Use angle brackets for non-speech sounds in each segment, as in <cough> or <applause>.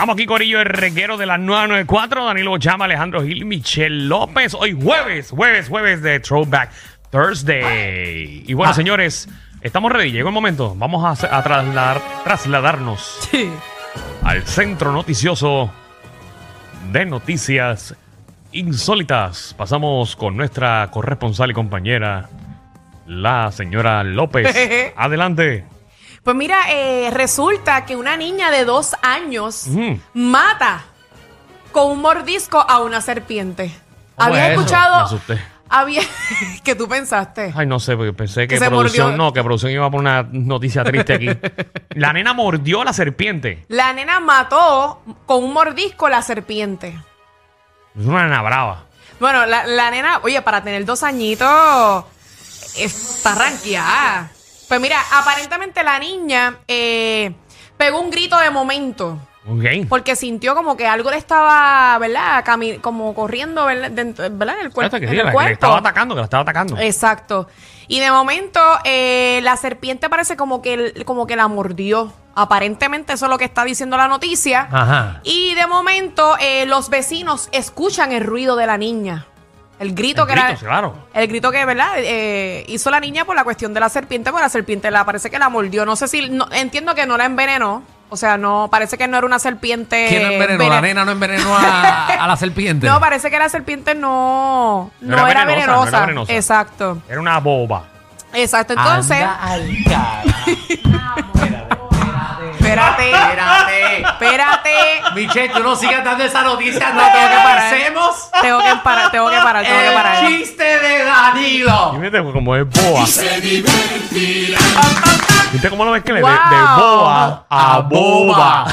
Estamos aquí, Corillo, el reguero de las 994. Danilo Llama, Alejandro Gil, Michelle López. Hoy jueves, jueves, jueves de Throwback Thursday. Y bueno, Ah. señores, estamos ready. Llegó el momento. Vamos a, trasladar- trasladarnos Sí. al centro noticioso de noticias insólitas. Pasamos con nuestra corresponsal y compañera, la señora López. <laughs> Adelante. Pues mira, eh, resulta que una niña de dos años Ujú. mata con un mordisco a una serpiente. ¿Cómo Había es eso? Me escuchado. asusté. Había. <laughs> ¿Qué tú pensaste? Ay, no sé, porque pensé que, Que se producción, mordió. no, que producción iba a poner una noticia triste aquí. <laughs> La nena mordió a la serpiente. La nena mató con un mordisco a la serpiente. Es una nena brava. Bueno, la, la nena, oye, para tener dos añitos, está ranqueada. Pues mira, aparentemente la niña eh, pegó un grito de momento. Porque sintió como que algo le estaba, ¿verdad? Cami- como corriendo, ¿verdad? Dentro- ¿verdad? En el, que en la- que cuerpo. le estaba atacando, que la estaba atacando. Exacto. Y de momento, eh, la serpiente parece como que, como que la mordió. Aparentemente eso es lo que está diciendo la noticia. Ajá. Y de momento, eh, los vecinos escuchan el ruido de la niña. El grito El que era. claro. El grito que, ¿verdad? Eh, hizo la niña por la cuestión de la serpiente, porque la serpiente la parece que la mordió. No sé si. no- entiendo que no la envenenó. O sea, no, parece que no era una serpiente. ¿Quién no envenenó? La nena no envenenó a, a la serpiente. <laughs> No, parece que la serpiente no, no, No era era, venenosa, venenosa. no era venenosa. Exacto. Era una boba. Exacto. Entonces, Anda al cara. <laughs> espérate, Espérate. espérate. Michelle, tú no sigas dando esa noticia. No, No, tengo que parar. Hacemos Tengo que parar, tengo que parar, tengo que parar. el chiste de Danilo. Y viste como es boba. ¿Viste cómo lo ves que le de, Wow. de boba a boba?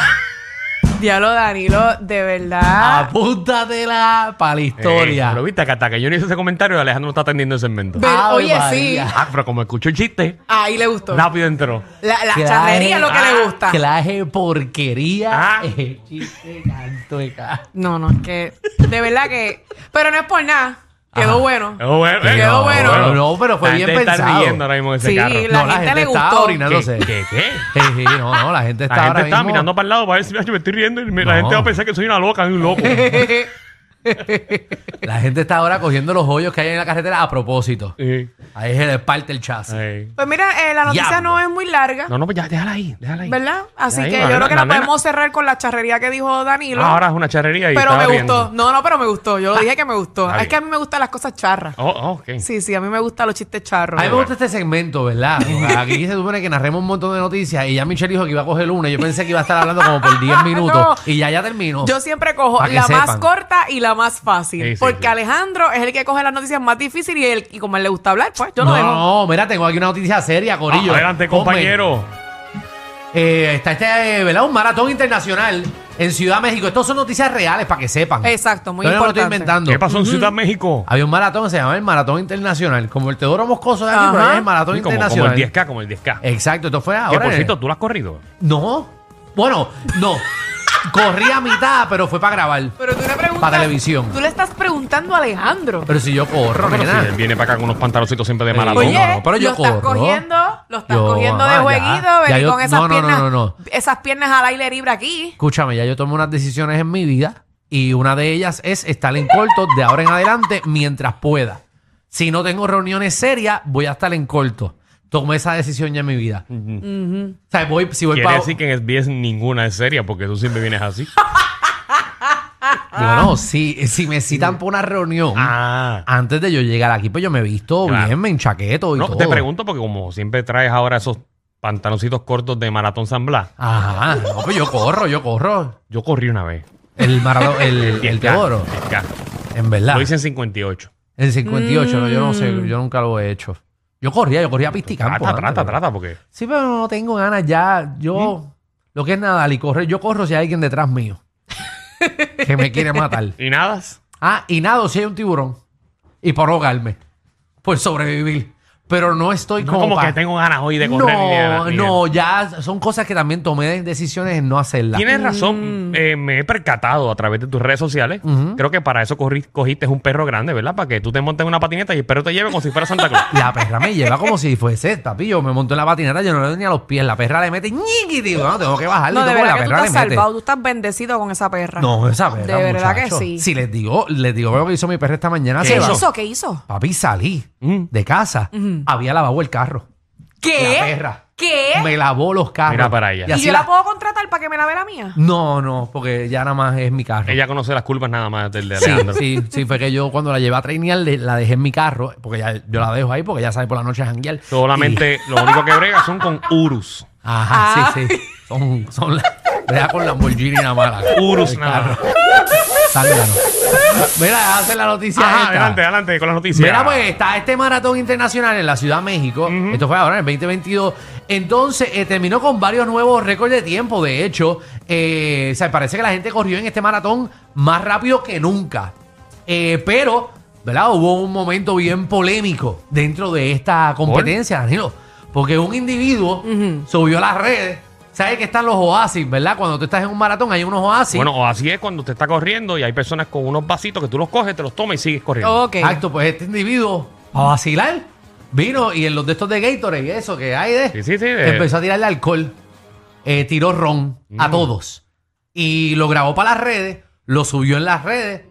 Diablo Danilo, de verdad. Apúntatela para la Eh, historia. pero viste que hasta que yo no hice ese comentario, Alejandro no está atendiendo el segmento. Ve- Ave oye, María. sí. Ah, pero como escuchó el chiste, Ahí le gustó. rápido entró. La, la Claje- charrería es lo que ah, le gusta. Claje porquería. Ah. <laughs> El chiste canto de ca- No, no, es que de verdad que. Pero no es por nada. Quedó Ajá. bueno. Quedó bueno. eh, Quedó bueno. No, no, pero fue La bien gente está pensado. riendo ahora mismo en ese Sí, carro. la No, gente le está gustó. orinándose. ¿Qué? ¿Qué? qué? Sí, sí, no, no, la gente está La gente ahora está mismo- mirando para el lado para ver si "Ay, me estoy riendo y me- la gente va a pensar que soy una loca, un loco. <laughs> La gente está ahora cogiendo los hoyos que hay en la carretera a propósito. Sí. Ahí se les parte el chasis. Pues mira, eh, la noticia Diablo. no es muy larga. No, no, pues ya, déjala ahí, déjala ahí. ¿Verdad? Así Ahí, que la yo nena- creo que la la, nena- podemos cerrar con la charrería que dijo Danilo. Ah, ahora es una charrería y pero me gustó. No, no, pero me gustó. Yo lo dije que me gustó. Está Es que a mí me gustan las cosas charras. Oh, oh, ok. Sí, sí, a mí me gustan los chistes charros. A mí me gusta este segmento, ¿verdad? Porque <laughs> Aquí se supone que narremos un montón de noticias y ya Michelle dijo que iba a coger una. Yo pensé que iba a estar hablando como por <laughs> 10 minutos. No. Y ya ya terminó. Yo siempre cojo que la más sepan. corta y la más fácil. Sí, sí, porque sí. Alejandro es el que coge las noticias más difíciles y, él- y como a él le gusta hablar, pues yo lo no, dejo. no, mira, tengo aquí una noticia seria, Corillo. Ah, adelante, Ponme. compañero. Eh, está este, eh, ¿verdad? Un maratón internacional en Ciudad México. Estos son noticias reales para que sepan. Exacto, muy Yo no lo estoy importante. inventando. ¿Qué pasó en Ciudad México? Había un maratón que se llama el Maratón Internacional. Como el Teodoro Moscoso de aquí, Ajá. pero es el Maratón Sí, como, como Internacional. el 10K, como el 10K. Exacto, esto fue que ahora. por cierto, tú lo has corrido. No. Bueno, no. Corrí a mitad, pero fue para grabar. Pero tú le preguntas. Pa' televisión. Tú le estás preguntando a Alejandro. Pero si yo corro, Pero si nena. él viene para acá con unos pantaloncitos siempre de maratón. Oye, no, no, pero yo lo estás corro. cogiendo, lo estás Yo, cogiendo de mamá, ya. jueguito, Ya venir yo- con esas no, no, no, piernas, no, no. esas piernas al aire libre aquí. Escúchame, ya yo tomé unas decisiones en mi vida y una de ellas es estar en corto de ahora en adelante mientras pueda. Si no tengo reuniones serias, voy a estar en corto. Tomé esa decisión ya en mi vida. O sea, voy, si voy Quiere para... decir que en SBS ninguna es seria porque tú siempre vienes así. <laughs> Bueno, si, si me citan para una reunión, Ah. antes de yo llegar aquí, pues yo me he visto Claro. bien, me enchaqueto y No, todo. te pregunto porque como siempre traes ahora esos pantaloncitos cortos de maratón San Blas. Ajá, no, pues yo corro, yo corro. Yo corrí una vez. El maratón, el, <laughs> el 10K, Teodoro, 10K. en verdad. Lo hice en 58. En 58, no, yo no sé, Mm. yo nunca lo he hecho. Yo corría, yo corría pista y campo. Trata, antes, trata, pero- trata, porque Sí, pero no tengo ganas ya. Yo, lo que es nadar y correr, yo corro si hay alguien detrás mío <laughs> que me quiere matar. ¿Y nada? Ah, y nado si hay un tiburón. Y por ahogarme. Por sobrevivir. Pero no estoy No como, como pa- que tengo ganas hoy de correr. ni de- No, ni de- no, ya son cosas que también tomé decisiones en no hacerlas. Tienes Mm. razón, eh, me he percatado a través de tus redes sociales. Creo que para eso corri- cogiste un perro grande, ¿verdad? Para que tú te montes en una patineta y el perro te lleve como si fuera Santa Claus. <laughs> La perra me lleva como si fuese, papi. Yo me monto en la patineta, yo no le doy ni a los pies. La perra le mete ñiqui, tío. No, tengo que bajarle. No, de verdad la que tú perra estás le mete. salvado. Tú estás bendecido con esa perra. No, esa perra. De verdad que muchacho. sí. Si les digo, les digo lo que hizo mi perra esta mañana. ¿Qué se ¿Qué va. hizo? ¿Qué hizo? Papi, salí Mm. de casa. Había lavado el carro. ¿Qué? La perra. ¿Qué? Me lavó los carros. Mira para allá. Y ¿Y así yo la- la puedo contratar para que me lave la mía? No, no, porque ya nada más es mi carro. Ella conoce las culpas nada más del de Sí, Alejandro. sí, sí, fue que yo cuando la llevé a trainear le- la dejé en mi carro, porque ya, yo la dejo ahí porque ya sabe por la noche janguear. Solamente lo único que brega son con Urus. Ajá, Ah. sí, sí. Son, son la, deja con Lamborghini nada más. la- Urus el nada. carro. <laughs> Mira, hace la noticia Ajá, esta. adelante, adelante con las noticias. Mira, pues está este maratón internacional en la Ciudad de México. Esto fue ahora en el 2022. Entonces, eh, terminó con varios nuevos récords de tiempo. De hecho, eh, o sea, parece que la gente corrió en este maratón más rápido que nunca. Eh, pero, ¿verdad? Hubo un momento bien polémico dentro de esta competencia, Danilo. Porque un individuo subió a las redes. ¿Sabes que están los oasis, verdad? Cuando tú estás en un maratón hay unos oasis. Bueno, o así es cuando usted está corriendo y hay personas con unos vasitos que tú los coges, te los tomas y sigues corriendo. Ok. Exacto, pues este individuo, a vacilar, vino y en los de estos de Gatorade y eso que hay de. Sí, sí, sí, de- Empezó a tirarle alcohol, eh, tiró ron a Mm. todos. Y lo grabó para las redes, lo subió en las redes.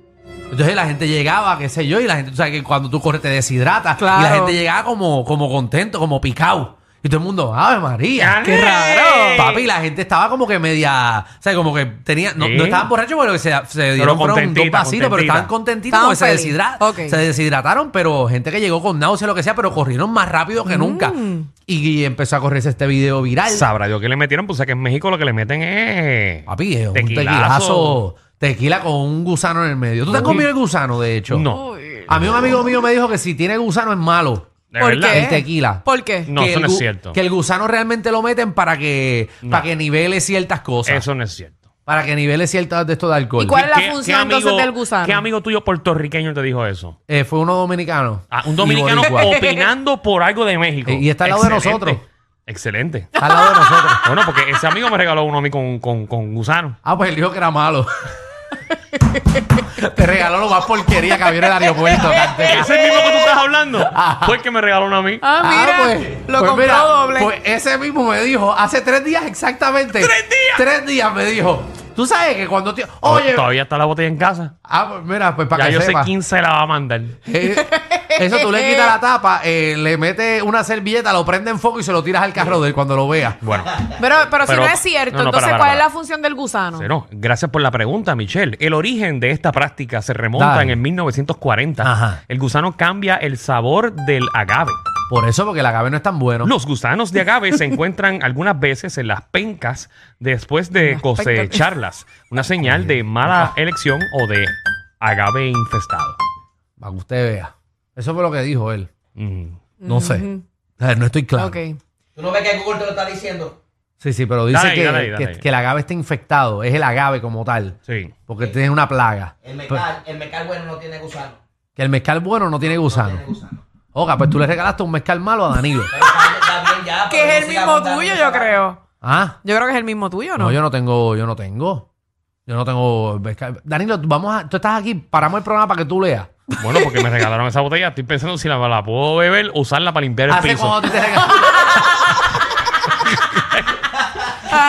Entonces la gente llegaba, qué sé yo, y la gente, tú sabes que cuando tú corres te deshidratas. Claro. Y la gente llegaba como, como contento, como picado. Y todo el mundo, ¡Ave María! ¡Qué raro! Papi, la gente estaba como que media. O sea, como que tenía. No, Sí. no estaban borrachos, pero se, se dieron fueron dos contentita, vasitos, pero contentita. estaban contentitos Estaban porque se, feliz. deshidra- Ok. se deshidrataron, pero gente que llegó con náuseas, lo que sea, pero corrieron más rápido que nunca. Mm. Y empezó a correrse este video viral. Sabrá Dios que le metieron, pues o sea que en México lo que le meten es. Papi, es un Tequilazo. tequilazo. Tequila con un gusano en el medio. ¿Tú te has comido el gusano, de hecho? No. Uy. A mí un amigo mío me dijo que si tiene gusano es malo. ¿De ¿Por verdad? qué? El tequila. ¿Por qué? No, Que eso el no es gu- cierto. Que el gusano realmente lo meten para que, para que nivele ciertas cosas. Eso no es cierto. Para que nivele ciertas de esto de alcohol. ¿Y cuál es la ¿Qué- función entonces del gusano? ¿Qué amigo tuyo puertorriqueño te dijo eso? Eh, fue uno dominicano. Ah, un Y dominicano boricua. opinando por algo de México. Eh, y está al lado de nosotros. Excelente. Está al lado de nosotros. Bueno, porque ese amigo me regaló uno a mí con, con, con gusano. Ah, pues él dijo que era malo. Te regaló lo más porquería que había en el aeropuerto. <laughs> Ese mismo que tú estás hablando <laughs> Ajá. fue el que me regaló uno a mí. Ah, mira, lo pues compró mira, doble. Pues ese mismo me dijo, hace tres días exactamente. ¡Tres días! Tres días me dijo. Tú sabes que cuando... tío- Oh, Oye... Todavía está la botella en casa. Ah, pues mira, pues para Ya que yo sepa. sé quién se la va a mandar. Eh, eso tú le quitas la tapa, eh, le metes una servilleta, lo prende en fuego y se lo tiras al carro de él cuando lo vea. Bueno, Pero, pero, si Pero- no es cierto, no, no, entonces, para, para, ¿cuál es la función del gusano? Cero. gracias por la pregunta, Michelle. El origen de esta práctica se remonta Dale. en el 1940. Ajá. El gusano cambia el sabor del agave. Por eso, porque el agave no es tan bueno. Los gusanos de agave se <laughs> encuentran algunas veces en las pencas después de Las cosecharlas. Una señal de mala elección o de agave infestado. Para que usted vea. Eso fue lo que dijo él. Mm. No sé. No estoy claro. Ok. ¿Tú no ves que Google te lo está diciendo? Sí, sí, pero dice Dale ahí, que, dale ahí, dale que- ahí. que el agave está infectado. Es el agave como tal. Sí. Porque tiene una plaga. El Pero- mecal, el mecal bueno no tiene gusano. que el mezcal bueno no tiene No gusano. tiene gusano. Oiga, pues tú le regalaste un mezcal malo a Danilo. <laughs> Que es el mismo tuyo, yo creo. Ah, Yo creo que es el mismo tuyo, ¿no? no, yo no tengo, yo no tengo. Yo no tengo mezcal. Danilo, tú- vamos a, tú estás aquí, paramos el programa para que tú leas. Bueno, porque me regalaron esa botella. Estoy pensando si la, la puedo beber o usarla para limpiar el Hace piso. cuando te <laughs> regal-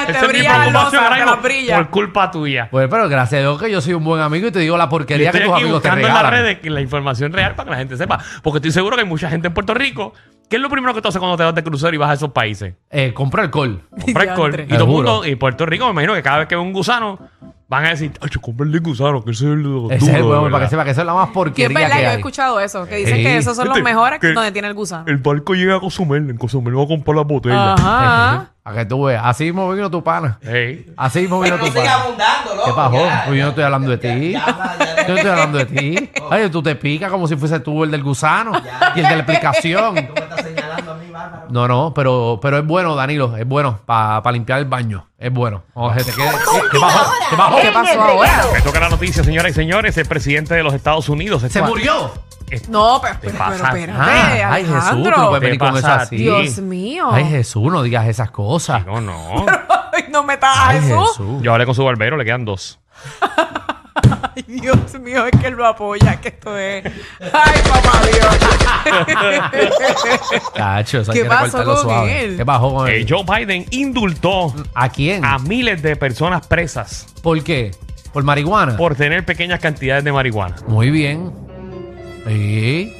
Te Esa es mi preocupación ahora mismo. Por culpa tuya. Pues, pero gracias a Dios que yo soy un buen amigo y te digo la Yo porquería que estoy tus aquí amigos te buscando en las regalan. redes la información real para que la gente sepa. Porque estoy seguro que hay mucha gente en Puerto Rico. ¿Qué es lo primero que tú haces cuando te vas de crucero y vas a esos países? Eh, compra alcohol. Comprar alcohol. Y todo el mundo, y Puerto Rico, me imagino que cada vez que ve un gusano, van a decir, ay, comprarle gusano, que ese es el duro, Ese es el ¿verdad?" para que sepa que esa es la más Que es verdad, que yo he hay. escuchado eso. Que dicen Sí. que esos son los mejores que- donde tiene el gusano. El barco llega a Cozumel, en Cozumel va a comprar las botellas. Ajá. <laughs> Para que tú veas. Así mismo vino tu pana. Así mismo vino Pero tu no pana. abundando, loco. ¿Qué pasó? ya. Pues yo no estoy hablando de ti. Ya, ya, ya, Yo no estoy hablando de ti. <laughs> Ay, tú te picas como si fuese tú el del gusano Ya. y el de la explicación. Tú me estás señalando a mí, bárbaro. No, no, pero, pero es bueno, Danilo. Es bueno para limpiar el baño. Es bueno. O se te quede- ¿Qué, qué pasó? ¿Qué pasó? ¿Qué pasó ahora? Me toca la noticia, señoras y señores. El presidente de los Estados Unidos ¿Se murió? Es- No, pero, pero, pero espérate, Ah, ay, Jesús, tú no puedes venir ¿Qué con eso así. Dios mío. Ay, Jesús, no digas esas cosas. No, <laughs> no. Ay, no metas a Jesús. Jesús. Yo hablé con su barbero, le quedan dos. <laughs> Ay, Dios mío, es que él lo apoya, que esto es. Ay, papá Dios. <laughs> Cacho, eso hay ¿Qué que pasó con suave. él? ¿Qué pasó con Eh, él? Joe Biden indultó ¿A quién? a miles de personas presas ¿Por qué? ¿Por marihuana? por tener pequeñas cantidades de marihuana. Muy bien. Sí.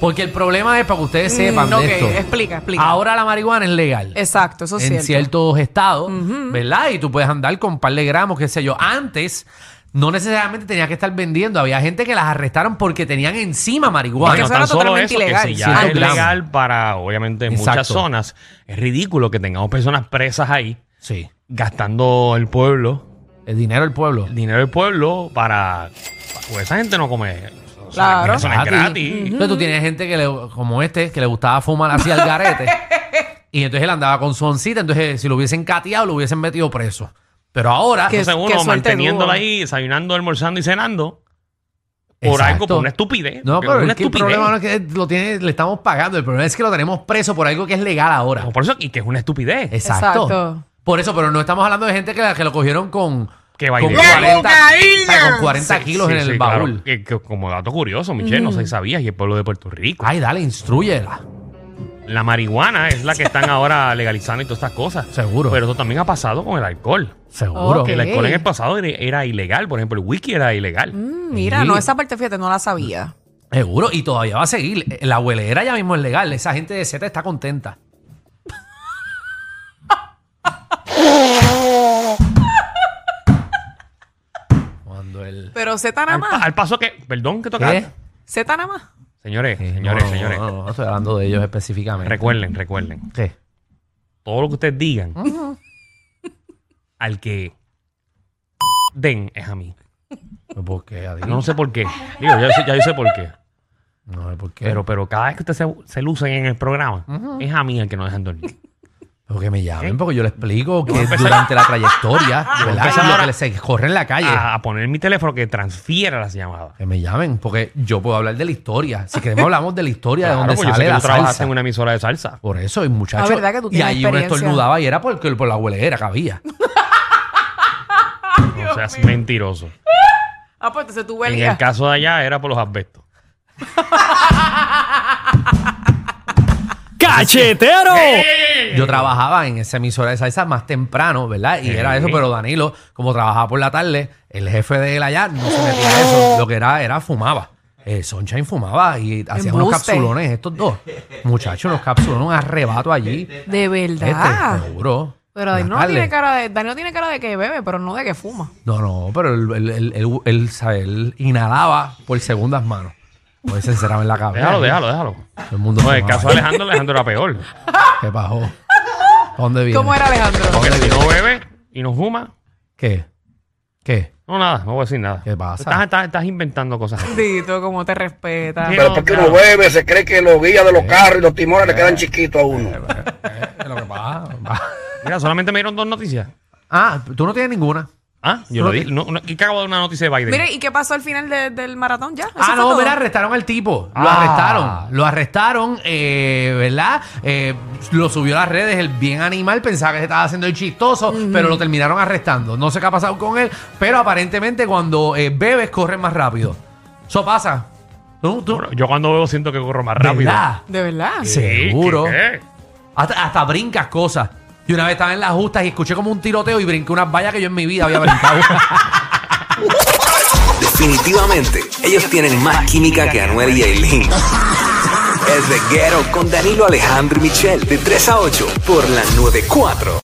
Porque el problema es para que ustedes sepan Mm, de ok, esto. explica, explica. Ahora la marihuana es legal. Exacto, eso es en cierto. ciertos estados, ¿verdad? Y tú puedes andar con un par de gramos, qué sé yo. Antes no necesariamente tenías que estar vendiendo. Había gente que las arrestaron porque tenían encima marihuana. Porque no eso tan era solo totalmente eso, que ilegal. si ya Ciertos es gramos. legal para, obviamente, en muchas Exacto. zonas, es ridículo que tengamos personas presas ahí Sí. gastando el pueblo, El dinero del pueblo. el dinero del pueblo para... Pues esa gente no come... Claro. Eso no es Gratis. Entonces tú tienes gente que le, como este, que le gustaba fumar así al garete. <laughs> y entonces él andaba con su oncita. Entonces, si lo hubiesen cateado, lo hubiesen metido preso. Pero ahora. Que- Entonces uno manteniéndola ahí, desayunando, almorzando y cenando, por Exacto. algo, por una estupidez. No, pero es una es que el problema no es que lo tiene, le estamos pagando. El problema es que lo tenemos preso por algo que es legal ahora. No, por eso, y que es una estupidez. Exacto. Exacto. Por eso, pero no estamos hablando de gente que, que lo cogieron con, Que con baile. 40, ¡Cocaína! o sea, con 40 Sí, kilos sí, en el sí, claro. baúl. Que- que como dato curioso, Michelle, no sé si sabías, y el pueblo de Puerto Rico. Ay, dale, instruyela. La marihuana es la que están ahora <laughs> legalizando y todas estas cosas. Seguro. Pero eso también ha pasado con el alcohol. Seguro. Ok. El alcohol en el pasado era, era ilegal. Por ejemplo, el whisky era ilegal. Mm, Mira, Sí. no, esa parte, fíjate, no la sabía. Seguro. Y todavía va a seguir. La abuelera ya mismo es legal. Esa gente de Z está contenta. Pero Z nada Al, pa- más. al paso que, perdón que toca. ¿Qué? Z nada más. Señores, Sí, señores, no, no, señores. No, no, no estoy hablando de ellos específicamente. Recuerden, recuerden. ¿Qué? Todo lo que ustedes digan, al que den es a mí. ¿Por qué? Adi? No sé por qué. Digo, ya, sé- ya yo sé por qué. No sé por qué. Pero, pero cada vez que ustedes se, se lucen en el programa, es a mí el que no dejan dormir. Pero que me llamen, porque yo le explico que durante la trayectoria, <laughs> ¿verdad? Y lo que les- se corre en la calle. A, a poner mi teléfono que transfiera las llamadas. Que me llamen, porque yo puedo hablar de la historia. Si queremos hablamos de la historia de dónde pues yo sé sale que la tú salsa. en una emisora de salsa. Por eso, hay muchachos. Ah, ¿verdad que tú y ahí uno estornudaba y era porque por la huelera que había. <laughs> No seas mentiroso. Ah, pues entonces tú En el caso de allá era por los asbestos. <laughs> ¡Cachetero! Yo trabajaba en esa emisora de salsa más temprano, ¿verdad? Y era eso, pero Danilo, como trabajaba por la tarde, el jefe de él allá no se metía a eso. Lo que era, era fumaba. Eh, Sunshine fumaba y hacían unos Embuste. capsulones, estos dos. Muchachos, unos capsulones, un arrebato allí. De verdad. Este, seguro. Pero Danilo tarde. tiene cara de, Danilo tiene cara de que bebe, pero no de que fuma. No, no, pero él, él, él, él- él, sabe, él inhalaba por segundas manos. Pues se encerraba en la cabeza. Déjalo, déjalo, déjalo. Todo el mundo No, en el caso de. Alejandro, Alejandro era peor. <laughs> ¿Qué pasó? ¿A ¿Dónde viene? ¿Cómo era Alejandro? Porque si no bebe y no fuma, ¿Qué? ¿Qué? no nada, no voy a decir nada. ¿Qué pasa? Estás, estás- estás inventando cosas. <laughs> Dito, cómo te respeta. Sí. Pero No, porque claro. uno bebe, se cree que los guías de los carros y los timones le quedan chiquitos a uno. ¿Qué es lo que pasa? Mira, solamente me dieron dos noticias. Ah, tú no tienes ninguna. Ah, yo lo dije. No, no, y que acabo de una noticia de Biden. Mire, ¿y qué pasó al final de- del maratón ya? ¿Eso Ah, fue no, todo? mira, arrestaron al tipo. Lo Ah. arrestaron. Lo arrestaron, eh, ¿verdad? Eh, lo subió a las redes, el bien animal. Pensaba que se estaba haciendo el chistoso, pero lo terminaron arrestando. No sé qué ha pasado con él, pero aparentemente cuando eh, bebes corres más rápido. Eso pasa. ¿Tú, tú- Bueno, yo cuando bebo siento que corro más rápido. ¿Verdad? ¿De verdad? Sí, Seguro. ¿qué, qué? Hasta, hasta brincas cosas. Y una vez estaba en las justas y escuché como un tiroteo y brinqué unas vallas que yo en mi vida había brincado. <laughs> Definitivamente, ellos tienen más química que Anuel y Aileen. El reguero con Danilo Alejandro y Michel, de 3 a 8, por la 94.